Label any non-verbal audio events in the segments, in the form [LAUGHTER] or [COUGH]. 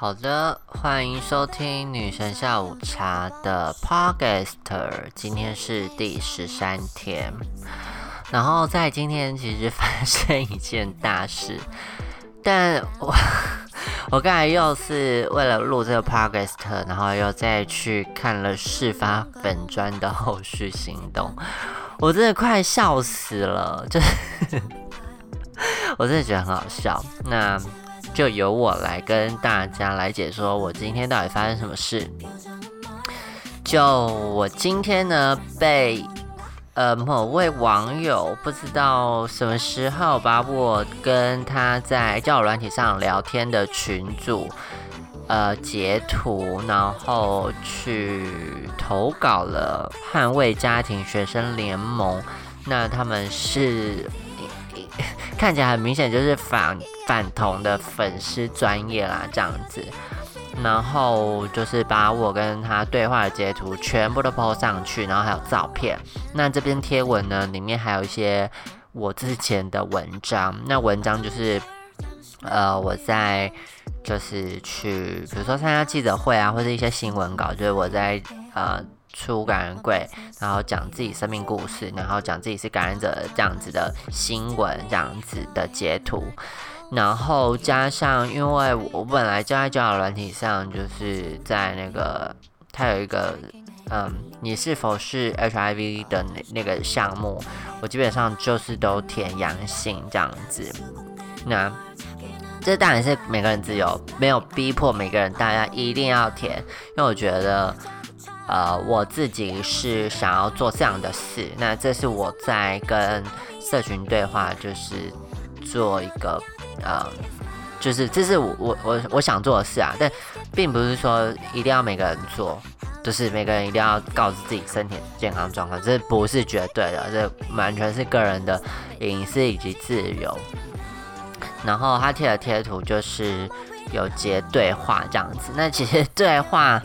好的，欢迎收听女神下午茶的 Podcast，今天是第十三天。然后在今天其实发生一件大事，但我 [LAUGHS] 我刚才又是为了录这个 Podcast，然后又再去看了事发粉砖的后续行动，我真的快笑死了，就是 [LAUGHS] 我真的觉得很好笑。那就由我来跟大家来解说，我今天到底发生什么事。就我今天呢，被呃某位网友不知道什么时候把我跟他在交友软体上聊天的群组呃截图，然后去投稿了捍卫家庭学生联盟。那他们是。[LAUGHS] 看起来很明显就是反反同的粉丝专业啦，这样子，然后就是把我跟他对话的截图全部都 po 上去，然后还有照片。那这篇贴文呢，里面还有一些我之前的文章。那文章就是呃我在就是去，比如说参加记者会啊，或者一些新闻稿，就是我在呃。出感染柜，然后讲自己生命故事，然后讲自己是感染者这样子的新闻，这样子的截图，然后加上，因为我本来就在交友软体上，就是在那个它有一个，嗯，你是否是 HIV 的那那个项目，我基本上就是都填阳性这样子。那这当然是每个人自由，没有逼迫每个人大家一定要填，因为我觉得。呃，我自己是想要做这样的事，那这是我在跟社群对话，就是做一个呃，就是这是我我我我想做的事啊，但并不是说一定要每个人做，就是每个人一定要告知自己身体健康状况，这不是绝对的，这完全是个人的隐私以及自由。然后他贴的贴图就是有截对话这样子，那其实对话。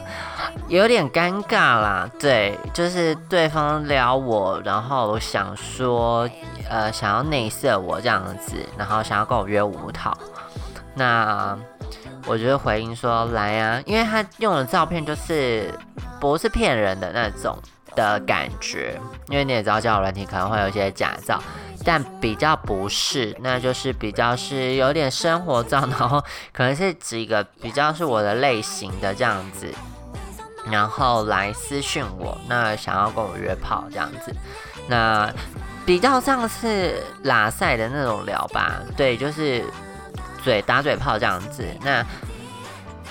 有点尴尬啦，对，就是对方撩我，然后想说，呃，想要内射我这样子，然后想要跟我约舞蹈，那我就回应说来呀，因为他用的照片就是不是骗人的那种的感觉，因为你也知道交友软体可能会有一些假照，但比较不是，那就是比较是有点生活照，然后可能是几个比较是我的类型的这样子。然后来私讯我，那想要跟我约炮这样子，那比较像是拉塞的那种聊吧，对，就是嘴打嘴炮这样子。那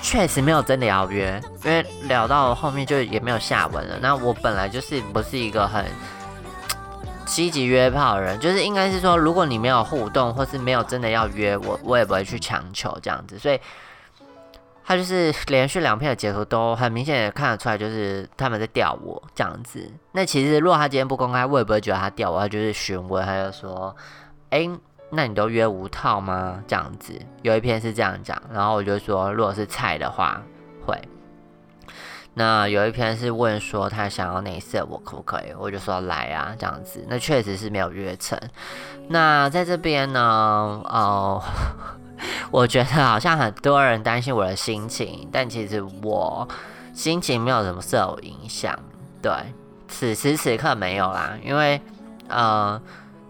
确实没有真的要约，因为聊到后面就也没有下文了。那我本来就是不是一个很积极约炮的人，就是应该是说，如果你没有互动，或是没有真的要约我，我也不会去强求这样子，所以。他就是 [LAUGHS] 连续两片的截图都很明显的看得出来，就是他们在钓我这样子。那其实如果他今天不公开，我也不会觉得他钓我，他就是询问，他就说：“哎，那你都约无套吗？”这样子有一篇是这样讲，然后我就说，如果是菜的话会。那有一篇是问说他想要内射我可不可以？我就说来啊这样子。那确实是没有约成。那在这边呢，哦。[LAUGHS] 我觉得好像很多人担心我的心情，但其实我心情没有什么受影响。对，此时此刻没有啦，因为呃，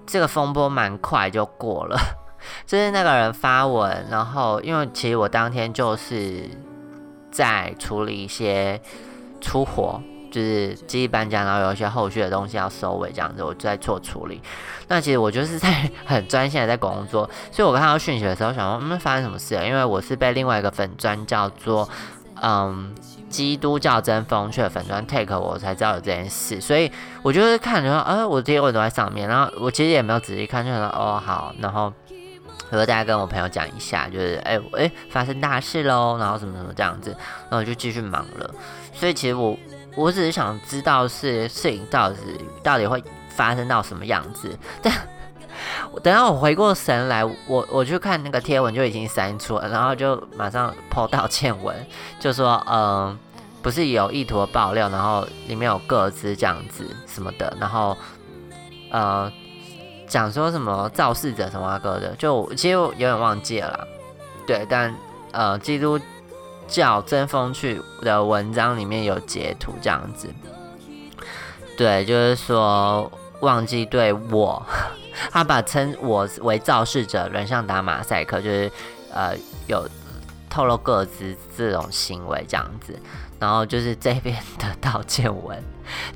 这个风波蛮快就过了。[LAUGHS] 就是那个人发文，然后因为其实我当天就是在处理一些出活。就是机器搬家，然后有一些后续的东西要收尾，这样子我就在做处理。那其实我就是在 [LAUGHS] 很专心的在工作，所以我看到讯息的时候，想说嗯发生什么事了？因为我是被另外一个粉砖叫做嗯基督教真风趣的粉砖 take 我才知道有这件事，所以我就是看着说，呃，我这些文都在上面，然后我其实也没有仔细看，就说哦好，然后和大家跟我朋友讲一下，就是哎哎发生大事喽，然后什么什么这样子，然后我就继续忙了。所以其实我。我只是想知道是摄影到底到底会发生到什么样子，但等到我回过神来，我我去看那个贴文就已经删除了，然后就马上抛道歉文，就说嗯，不是有意图的爆料，然后里面有各自这样子什么的，然后呃讲说什么肇事者什么歌的，就其实我有点忘记了，对，但呃基督。叫真风趣的文章里面有截图这样子，对，就是说忘记对我，[LAUGHS] 他把称我为肇事者人上打马赛克，就是呃有透露各自这种行为这样子，然后就是这边的道歉文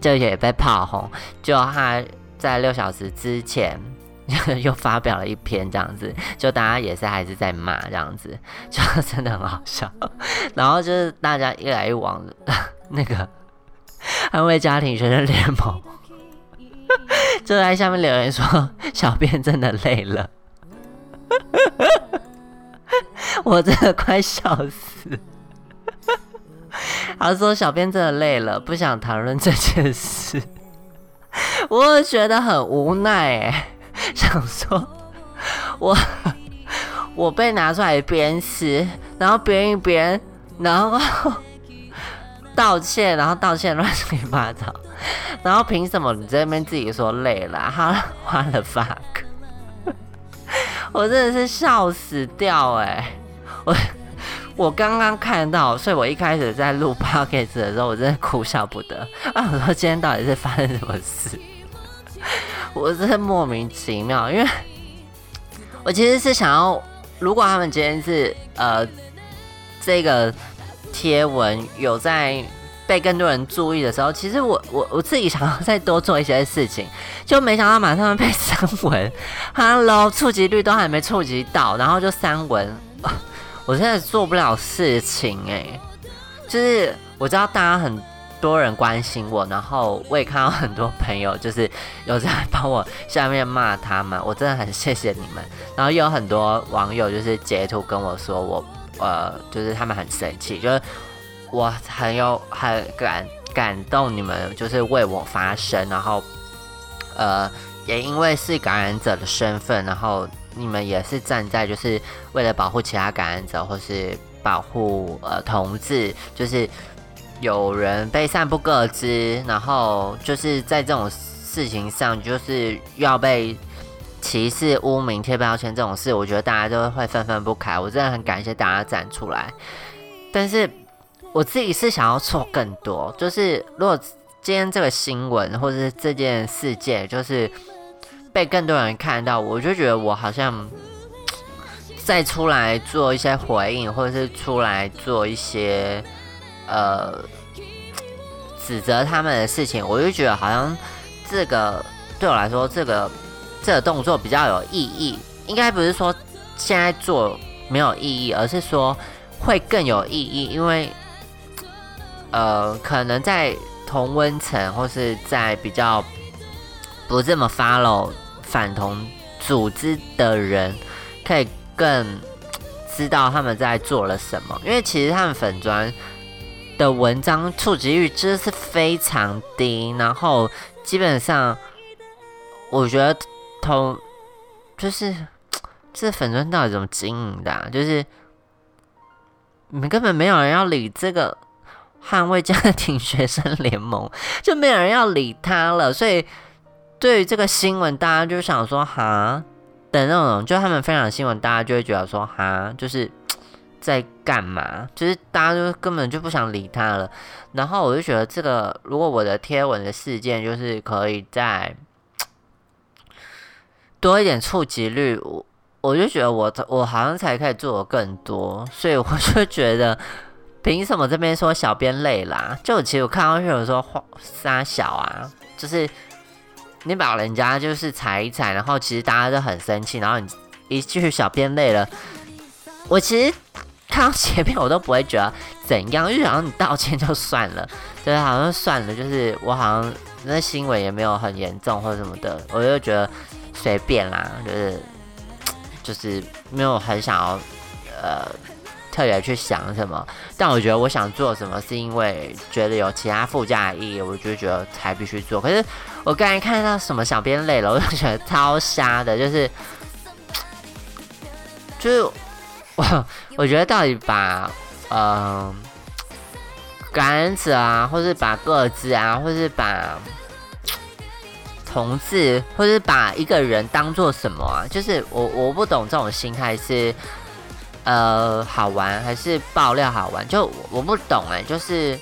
就也被炮轰，就他在六小时之前。[LAUGHS] 又发表了一篇这样子，就大家也是还是在骂这样子，就 [LAUGHS] 真的很好笑。然后就是大家一来一往，[LAUGHS] 那个安慰家庭学生联盟就在下面留言说：“小编真的累了。”我真的快笑死。他说：“小编真的累了，不想谈论这件事。”我觉得很无奈哎。想说，[LAUGHS] 我 [LAUGHS] 我被拿出来鞭尸，然后编一编，然后 [LAUGHS] 道歉，然后道歉乱七八糟，然后凭什么你这边自己说累了？哈，花了 fuck，我真的是笑死掉哎！我我刚刚看到，所以我一开始在录 podcast 的时候，我真的哭笑不得啊！我说今天到底是发生什么事？我真是莫名其妙，因为 [LAUGHS] 我其实是想要，如果他们今天是呃这个贴文有在被更多人注意的时候，其实我我我自己想要再多做一些事情，就没想到马上被删文，[LAUGHS] Hello，触及率都还没触及到，然后就删文，[LAUGHS] 我现在做不了事情哎，就是我知道大家很。多人关心我，然后我也看到很多朋友就是有在帮我下面骂他们，我真的很谢谢你们。然后又有很多网友就是截图跟我说，我呃就是他们很生气，就是我很有很感感动你们，就是为我发声，然后呃也因为是感染者的身份，然后你们也是站在就是为了保护其他感染者或是保护呃同志，就是。有人被散布各资，然后就是在这种事情上，就是要被歧视、污名、贴标签这种事，我觉得大家都会愤愤不开。我真的很感谢大家站出来，但是我自己是想要做更多。就是如果今天这个新闻或者是这件事件，就是被更多人看到，我就觉得我好像再出来做一些回应，或者是出来做一些。呃，指责他们的事情，我就觉得好像这个对我来说，这个这个动作比较有意义。应该不是说现在做没有意义，而是说会更有意义，因为呃，可能在同温层或是在比较不这么 follow 反同组织的人，可以更知道他们在做了什么。因为其实他们粉砖。的文章触及率真的是非常低，然后基本上我觉得同就是这粉砖到底怎么经营的？就是你们根本没有人要理这个捍卫家庭学生联盟，[LAUGHS] 就没有人要理他了。所以对于这个新闻，大家就想说哈的那种，就他们分享新闻，大家就会觉得说哈，就是。在干嘛？就是大家就根本就不想理他了。然后我就觉得这个，如果我的贴文的事件就是可以再 [TSK] 多一点触及率，我我就觉得我我好像才可以做的更多。所以我就觉得，凭什么这边说小编累啦？就其实我看到有人说杀小啊，就是你把人家就是踩一踩，然后其实大家都很生气，然后你一句小编累了，我其实。看到前面我都不会觉得怎样，就想你道歉就算了，就是好像算了，就是我好像那新闻也没有很严重或者什么的，我就觉得随便啦，就是 [TSK] 就是没有很想要呃特别去想什么，但我觉得我想做什么是因为觉得有其他附加的意义，我就觉得才必须做。可是我刚才看到什么小编累了，我就觉得超瞎的，就是 [TSK] 就是。我 [LAUGHS] 我觉得到底把呃感染者啊，或是把个子啊，或是把同志，或是把一个人当做什么啊？就是我我不懂这种心态是呃好玩，还是爆料好玩？就我不懂哎，就是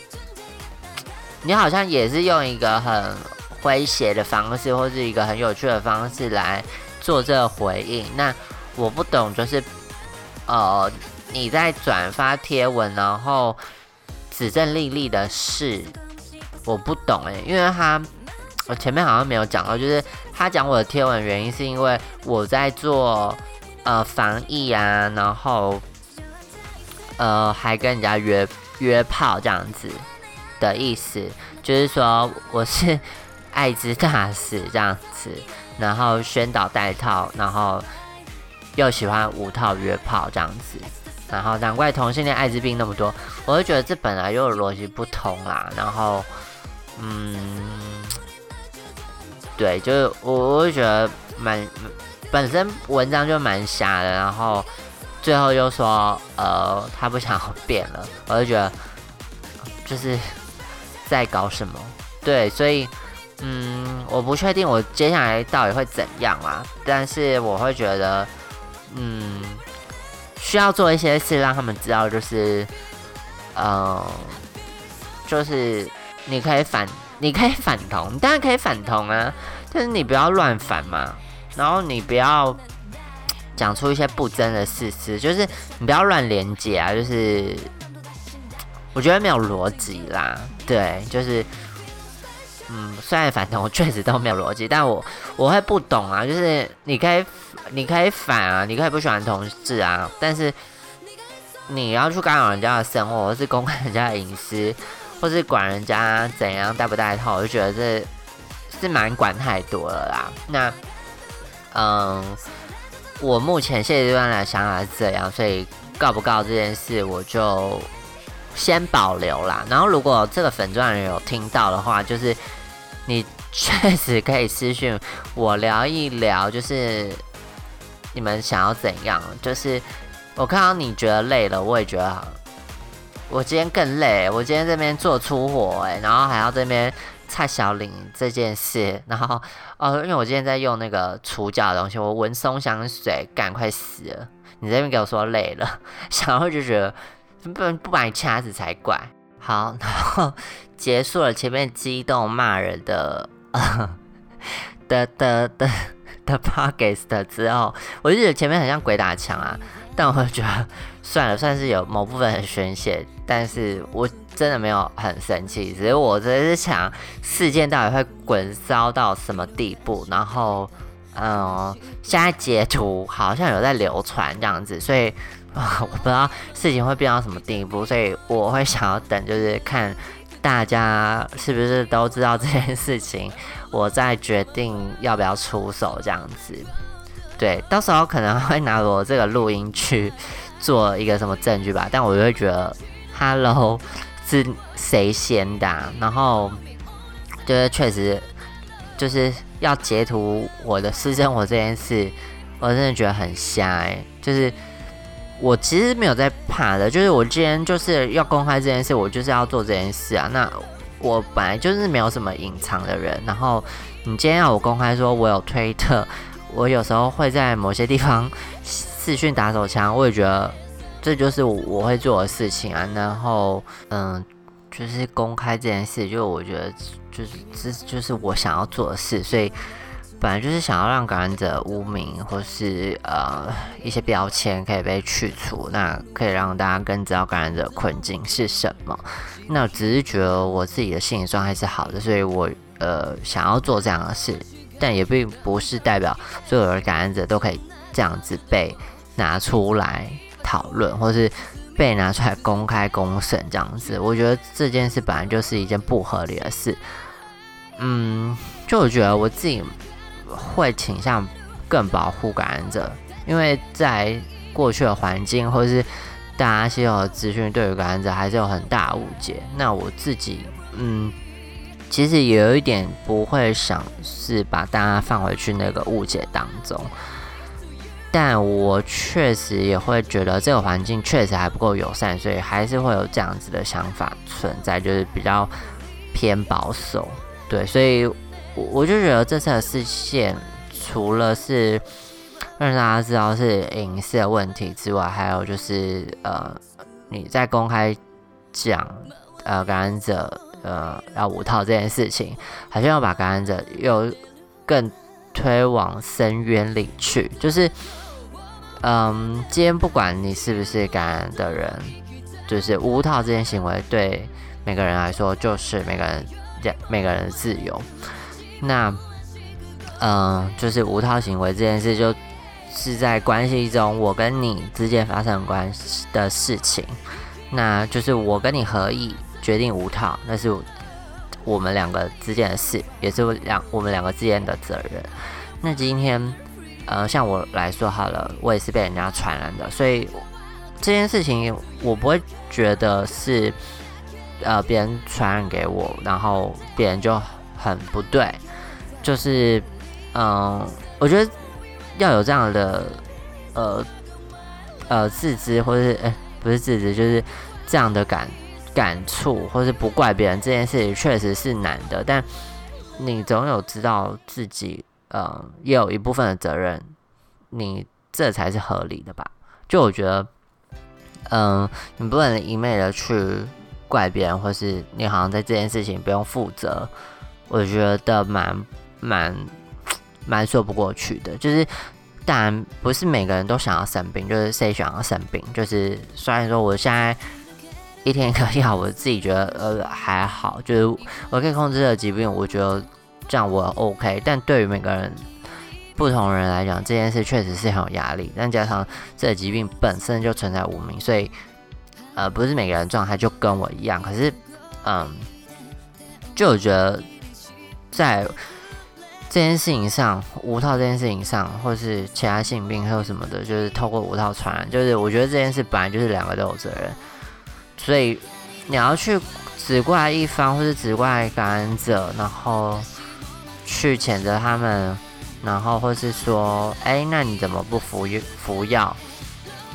你好像也是用一个很诙谐的方式，或是一个很有趣的方式来做这个回应。那我不懂，就是呃你在转发贴文，然后指正丽丽的事，我不懂哎，因为他。我前面好像没有讲到，就是他讲我的贴文原因是因为我在做呃防疫啊，然后呃还跟人家约约炮这样子的意思，就是说我是艾滋大使这样子，然后宣导带套，然后又喜欢无套约炮这样子，然后难怪同性恋艾滋病那么多，我就觉得这本来就逻辑不通啦，然后嗯。对，就是我，我会觉得蛮本身文章就蛮瞎的，然后最后又说，呃，他不想变了，我就觉得就是在搞什么。对，所以嗯，我不确定我接下来到底会怎样啊，但是我会觉得，嗯，需要做一些事让他们知道，就是，呃，就是你可以反。你可以反同，当然可以反同啊，但是你不要乱反嘛。然后你不要讲出一些不真的事实，就是你不要乱连接啊。就是我觉得没有逻辑啦。对，就是嗯，虽然反同确实都没有逻辑，但我我会不懂啊。就是你可以你可以反啊，你可以不喜欢同志啊，但是你要去干扰人家的生活，或是公开人家的隐私。或是管人家怎样戴不戴套，我就觉得这是蛮管太多了啦。那，嗯，我目前现阶段的想法是这样，所以告不告这件事，我就先保留啦。然后，如果这个粉钻人有听到的话，就是你确实可以私讯我聊一聊，就是你们想要怎样。就是我看到你觉得累了，我也觉得。我今天更累，我今天这边做出火哎，然后还要这边蔡小玲这件事，然后哦，因为我今天在用那个除角的东西，我闻松香水，赶快死了。你这边给我说累了，[LAUGHS] 然后就觉得不不把你掐死才怪。好，[LAUGHS] 然后结束了前面激动骂人的呃的的的的 p o c k e t 之后，我就觉得前面很像鬼打墙啊。但我觉得算了，算是有某部分很宣泄，但是我真的没有很生气，只是我只是想事件到底会滚烧到什么地步，然后嗯，现在截图好像有在流传这样子，所以 [LAUGHS] 我不知道事情会变到什么地步，所以我会想要等，就是看大家是不是都知道这件事情，[LAUGHS] 我再决定要不要出手这样子。对，到时候可能会拿我这个录音去做一个什么证据吧，但我就会觉得，Hello，是谁先的？然后就是确实就是要截图我的私生活这件事，我真的觉得很瞎哎。就是我其实没有在怕的，就是我今天就是要公开这件事，我就是要做这件事啊。那我本来就是没有什么隐藏的人，然后你今天要我公开说我有推特。我有时候会在某些地方视讯打手枪，我也觉得这就是我会做的事情啊。然后，嗯，就是公开这件事，就我觉得就是这就是我想要做的事。所以，本来就是想要让感染者污名或是呃一些标签可以被去除，那可以让大家更知道感染者困境是什么。那只是觉得我自己的心理状态是好的，所以我呃想要做这样的事。但也并不是代表所有的感染者都可以这样子被拿出来讨论，或是被拿出来公开公审这样子。我觉得这件事本来就是一件不合理的事。嗯，就我觉得我自己会倾向更保护感染者，因为在过去的环境或是大家吸收的资讯，对于感染者还是有很大误解。那我自己，嗯。其实也有一点不会想是把大家放回去那个误解当中，但我确实也会觉得这个环境确实还不够友善，所以还是会有这样子的想法存在，就是比较偏保守。对，所以我我就觉得这次的事件除了是让大家知道是隐私的问题之外，还有就是呃，你在公开讲呃感染者呃要五套这件事情，好像要把感染者又更推往深渊里去，就是嗯，今天不管你是不是感染的人，就是无套这件行为对每个人来说就是每个人每个人的自由，那。嗯，就是无套行为这件事，就是在关系中我跟你之间发生关系的事情，那就是我跟你合意决定无套，那是我们两个之间的事，也是两我们两个之间的责任。那今天，呃，像我来说好了，我也是被人家传染的，所以这件事情我不会觉得是呃别人传染给我，然后别人就很不对，就是。嗯，我觉得要有这样的呃呃自知，或者是哎不是自知，就是这样的感感触，或是不怪别人这件事情确实是难的，但你总有知道自己嗯也有一部分的责任，你这才是合理的吧？就我觉得，嗯，你不能一昧的去怪别人，或是你好像在这件事情不用负责，我觉得蛮蛮。[TSK] 蛮说不过去的，就是当然不是每个人都想要生病，就是谁想要生病，就是虽然说我现在一天一颗药，我自己觉得呃还好，就是我可以控制的疾病，我觉得这样我 OK。但对于每个人不同人来讲，这件事确实是很有压力。但加上这个疾病本身就存在无名，所以呃不是每个人状态就跟我一样。可是嗯，就我觉得在。这件事情上，无套这件事情上，或是其他性病还有什么的，就是透过无套传染，就是我觉得这件事本来就是两个都有责任，所以你要去只怪一方，或是只怪感染者，然后去谴责他们，然后或是说，哎，那你怎么不服服药，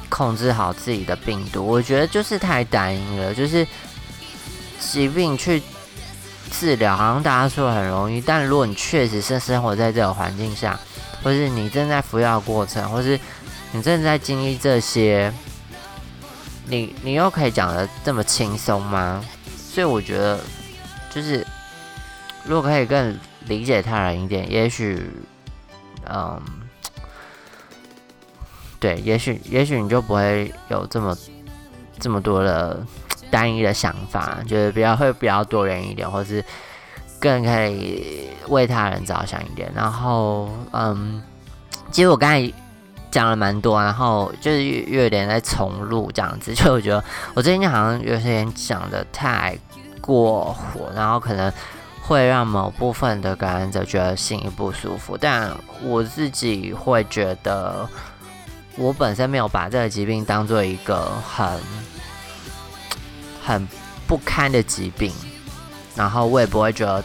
控制好自己的病毒？我觉得就是太单一了，就是疾病去。治疗好像大家说很容易，但如果你确实是生活在这个环境下，或是你正在服药过程，或是你正在经历这些，你你又可以讲的这么轻松吗？所以我觉得，就是如果可以更理解他人一点，也许，嗯，对，也许也许你就不会有这么这么多的。单一的想法，就是比较会比较多人一点，或是更可以为他人着想一点。然后，嗯，其实我刚才讲了蛮多，然后就是又有点在重录这样子。[LAUGHS] 就我觉得我最近好像有些人讲的太过火，然后可能会让某部分的感染者觉得心里不舒服。但我自己会觉得，我本身没有把这个疾病当做一个很。很不堪的疾病，然后我也不会觉得，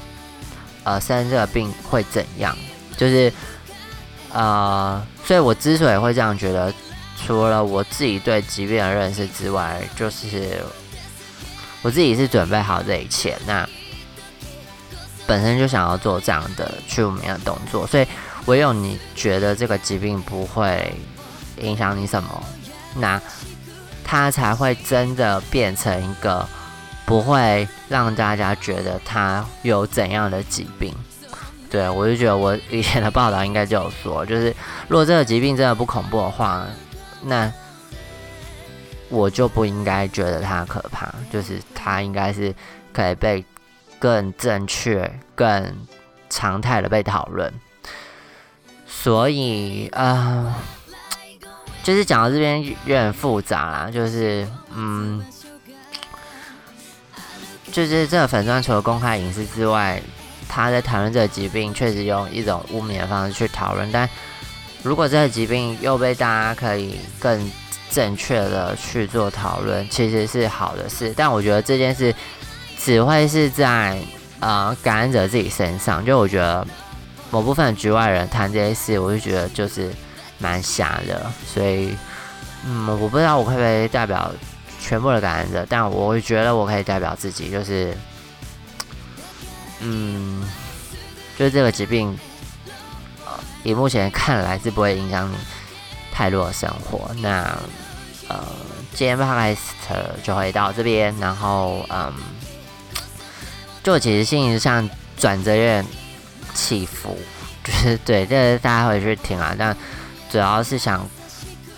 呃，生这个病会怎样，就是，呃，所以我之所以会这样觉得，除了我自己对疾病的认识之外，就是我自己是准备好这一切，那本身就想要做这样的去无名的动作，所以唯有你觉得这个疾病不会影响你什么，那。他才会真的变成一个不会让大家觉得他有怎样的疾病。对我就觉得我以前的报道应该就有说，就是如果这个疾病真的不恐怖的话，那我就不应该觉得它可怕。就是它应该是可以被更正确、更常态的被讨论。所以啊。就是讲到这边有点复杂啦，就是嗯，就是这个粉钻除了公开隐私之外，他在讨论这个疾病，确实用一种污蔑的方式去讨论。但如果这个疾病又被大家可以更正确的去做讨论，其实是好的事。但我觉得这件事只会是在呃感染者自己身上。就我觉得某部分局外人谈这些事，我就觉得就是。蛮瞎的，所以，嗯，我不知道我可不可以代表全部的感染者，但我觉得我可以代表自己，就是，嗯，就是这个疾病，呃，以目前看来是不会影响你泰洛生活。那呃，今天 podcast 就会到这边，然后嗯，就其实心情上转折有点起伏，就是对，这大家回去听啊。但主要是想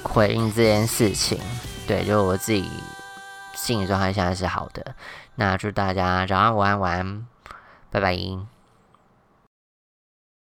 回应这件事情，对，就我自己心理状态现在是好的。那祝大家早安、午安、晚安，拜拜。